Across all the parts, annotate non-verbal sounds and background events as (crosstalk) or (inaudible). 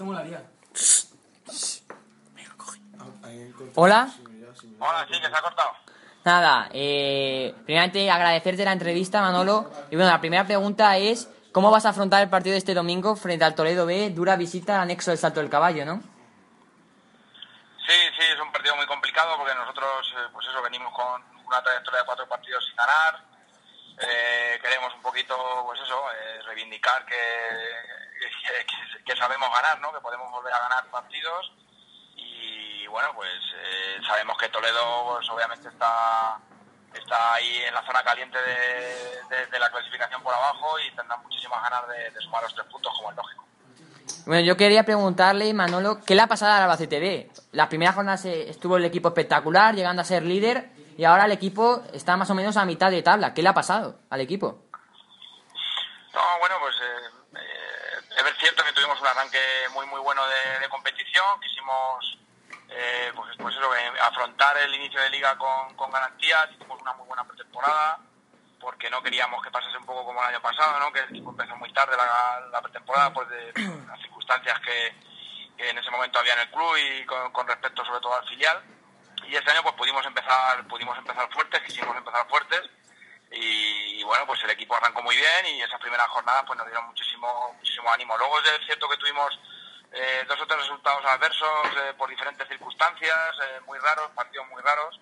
Esto molaría. Hola. Hola, sí, que se ha cortado. Nada, eh, primeramente agradecerte la entrevista, Manolo. Y bueno, la primera pregunta es, ¿cómo vas a afrontar el partido de este domingo frente al Toledo B? Dura visita al anexo del Salto del Caballo, ¿no? Sí, sí, es un partido muy complicado porque nosotros, eh, pues eso, venimos con una trayectoria de cuatro partidos sin ganar. Eh, queremos un poquito, pues eso, eh, reivindicar que, que, que sabemos ganar, ¿no? Que podemos volver a ganar partidos y bueno, pues eh, sabemos que Toledo pues, obviamente está, está ahí en la zona caliente de, de- de la clasificación por abajo y tendrá muchísimas ganas de, de sumar los tres puntos, como es lógico. Bueno, yo quería preguntarle, Manolo, ¿qué le ha pasado al Albacete B? Las primeras jornadas eh, estuvo el equipo espectacular, llegando a ser líder, y ahora el equipo está más o menos a mitad de tabla. ¿Qué le ha pasado al equipo? No, bueno, pues eh, es cierto que tuvimos un arranque muy muy bueno de, de competición, quisimos eh, pues, pues eso, eh, afrontar el inicio de liga con, con garantías, hicimos una muy buena pretemporada, porque no queríamos que pasase un poco como el año pasado, ¿no? que el equipo empezó muy tarde la, la pretemporada pues de (clears throat) las circunstancias que, que en ese momento había en el club y con, con respecto sobre todo al filial. Y este año pues pudimos empezar, pudimos empezar fuertes, quisimos empezar fuertes y, bueno, pues el equipo arrancó muy bien y esas primeras jornadas pues nos dieron muchísimo, muchísimo ánimo. Luego es cierto que tuvimos eh, dos o tres resultados adversos eh, por diferentes circunstancias, eh, muy raros, partidos muy raros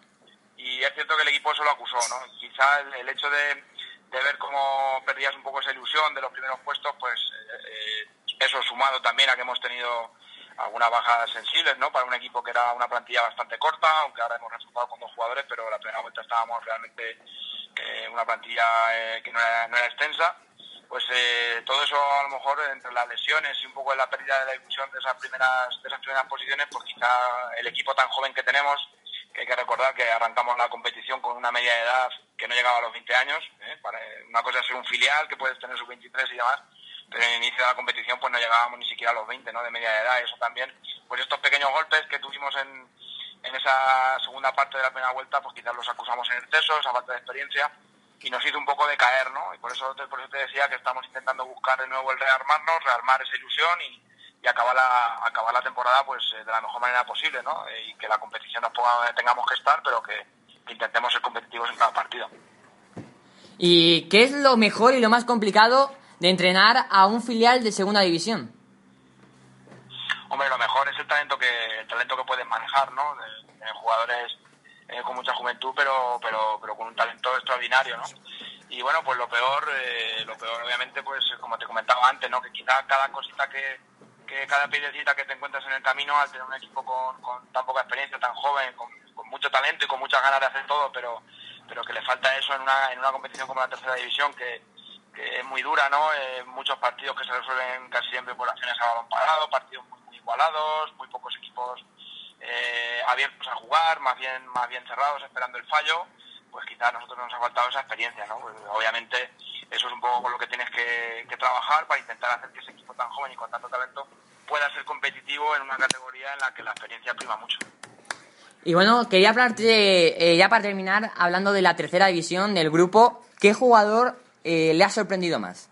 y es cierto que el equipo eso lo acusó, ¿no? Quizá el, hecho de, de ver cómo perdías un poco esa ilusión de los primeros puestos, pues eh, eso sumado también a que hemos tenido algunas bajas sensibles, ¿no? Para un equipo que era una plantilla bastante corta, aunque ahora hemos resultado con dos jugadores, pero la primera vuelta estábamos realmente eh, una plantilla eh, que no era, extensa. Pues eh, todo eso a lo mejor entre las lesiones y un poco la pérdida de la ilusión de esas primeras de esas primeras posiciones, pues quizá el equipo tan joven que tenemos, que hay que recordar que arrancamos la competición con una media de edad que no llegaba a los 20 años, ¿eh? Para, una cosa es ser un filial que puedes tener sus 23 y demás, pero en el inicio de la competición pues no llegábamos ni siquiera a los 20 ¿no? de media de edad, eso también, pues estos pequeños golpes que tuvimos en, en esa segunda parte de la primera vuelta, pues quizás los acusamos en exceso, esa falta de experiencia, y nos hizo un poco decaer, ¿no? Y por eso, te- por eso te decía que estamos intentando buscar de nuevo el rearmarnos, rearmar esa ilusión y, y acabar, la, acabar la temporada pues eh, de la mejor manera posible, ¿no? Eh, Y que la competición nos ponga donde tengamos que estar, pero que, que intentemos ser competitivos en cada partido. ¿Y qué es lo mejor y lo más complicado de entrenar a un filial de segunda división? Hombre, lo mejor es el talento que el talento que puedes manejar, ¿no? De jugadores eh, con mucha juventud, pero, pero, pero con un talento extraordinario, ¿no? Y bueno, pues lo peor, eh, lo peor obviamente, pues como te comentaba antes, ¿no? Que quizá cada cosita que, que cada piedecita que te encuentras en el camino, al tener un equipo con, con tan poca experiencia, tan joven, con, con mucho talento y con muchas ganas de hacer todo, pero, pero que le falta eso en una, en una competición como la tercera división, que, que es muy dura, ¿no? Eh, muchos partidos que se resuelven casi siempre por acciones a balón parado, partidos muy, muy igualados, muy pocos equipos eh, abiertos a jugar, más bien, más bien cerrados, esperando el fallo, pues quizás a nosotros nos ha faltado esa experiencia, ¿no? Pues, obviamente eso es un poco con lo que tienes que, que trabajar para intentar hacer que ese equipo tan joven y con tanto talento pueda ser competitivo en una categoría en la que la experiencia prima mucho. Y bueno, quería hablarte, eh, ya para terminar, hablando de la tercera división del grupo, ¿qué jugador eh, le ha sorprendido más?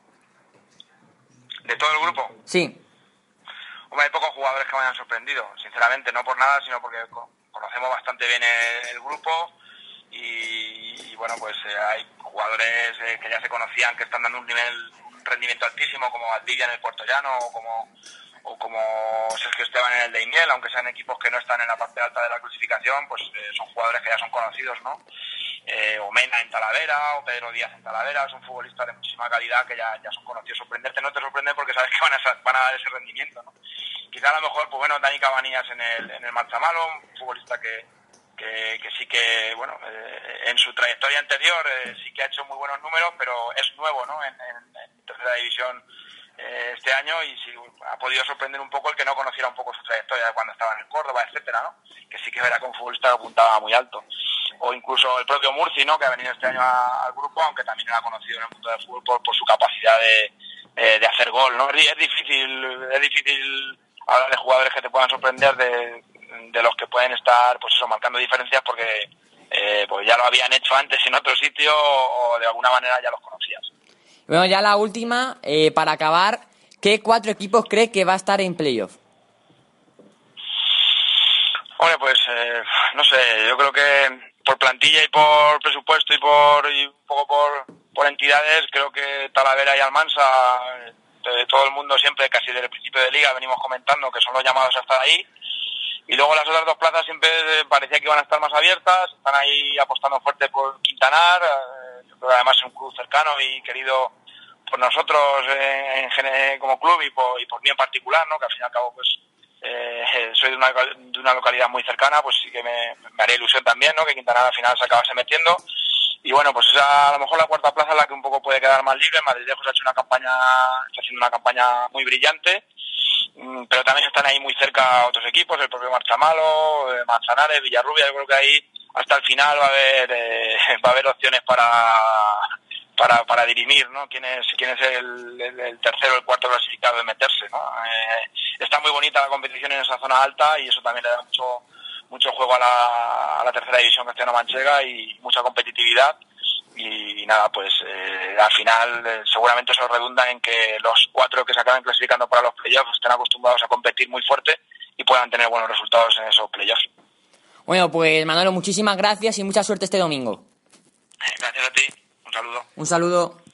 De todo el grupo, Sí, hay pocos jugadores que me hayan sorprendido, sinceramente, no por nada, sino porque co- conocemos bastante bien el, grupo y, bueno, pues eh, hay jugadores eh, que ya se conocían que están dando un nivel, rendimiento altísimo, como Valdivia en el Puerto Llano o como, o como Sergio Esteban en el de Iniel, aunque sean equipos que no están en la parte alta de la clasificación, pues eh, son jugadores que ya son conocidos, ¿no? Eh, o Mena en Talavera, o Pedro Díaz en Talavera, son futbolistas de muchísima calidad que ya, ya son conocidos. Sorprenderte no te sorprende porque sabes que van a, van a dar ese rendimiento, ¿no? Quizá a lo mejor, pues bueno, Dani Cabanillas en el, en el Marzamalo, un futbolista que, que, que sí que, bueno, eh, en su trayectoria anterior eh, sí que ha hecho muy buenos números, pero es nuevo, ¿no? En, en- en tercera división eh, este año y sí ha podido sorprender un poco el que no conociera un poco su trayectoria cuando estaba en el Córdoba, etcétera, ¿no? Que sí que era que un futbolista apuntaba muy alto. O incluso el propio Murci, ¿no? Que ha venido este año a- al grupo, aunque también era conocido en el mundo del fútbol por, su capacidad de, eh, de hacer gol, ¿no? Es, di- es difícil, es difícil hablar de jugadores que te puedan sorprender de, de los que pueden estar, pues eso, marcando diferencias porque eh, pues ya lo habían hecho antes en otro sitio o de alguna manera ya los conocías. Bueno, ya la última, eh, para acabar, ¿qué cuatro equipos cree que va a estar en playoff? Bueno, pues eh, no sé, yo creo que por plantilla y por presupuesto y por y un poco por, por entidades, creo que Talavera y Almansa, todo el mundo siempre, casi desde el principio de liga, venimos comentando que son los llamados a estar ahí. Y luego las otras dos plazas siempre parecía que iban a estar más abiertas, están ahí apostando fuerte por Quintanar, eh, además es un club cercano y querido por nosotros en, en, como club y por, y por mí en particular, ¿no? que al fin y al cabo pues eh, soy de una, de una localidad muy cercana, pues sí que me, me haría ilusión también, ¿no? Que Quintana al final se acabase metiendo. Y bueno, pues esa, a lo mejor la cuarta plaza es la que un poco puede quedar más libre. Madrid ha hecho una campaña, está haciendo una campaña muy brillante, mm, pero también están ahí muy cerca otros equipos, el propio Marchamalo, eh, Manzanares, Villarrubia, yo creo que ahí hasta el final va a haber, eh, (laughs) va a haber opciones para, para, para dirimir ¿no? quién es, quién es el, el, tercero o el cuarto clasificado de meterse. ¿no? Eh, está muy bonita la competición en esa zona alta y eso también le da mucho, mucho juego a la, a la tercera división castellano-manchega y mucha competitividad. Y, y nada, pues eh, al final eh, seguramente eso redunda en que los cuatro que se acaben clasificando para los playoffs estén acostumbrados a competir muy fuerte y puedan tener buenos resultados en esos playoffs. Bueno, pues Manolo, muchísimas gracias y mucha suerte este domingo. Gracias a ti. Un saludo. Un saludo.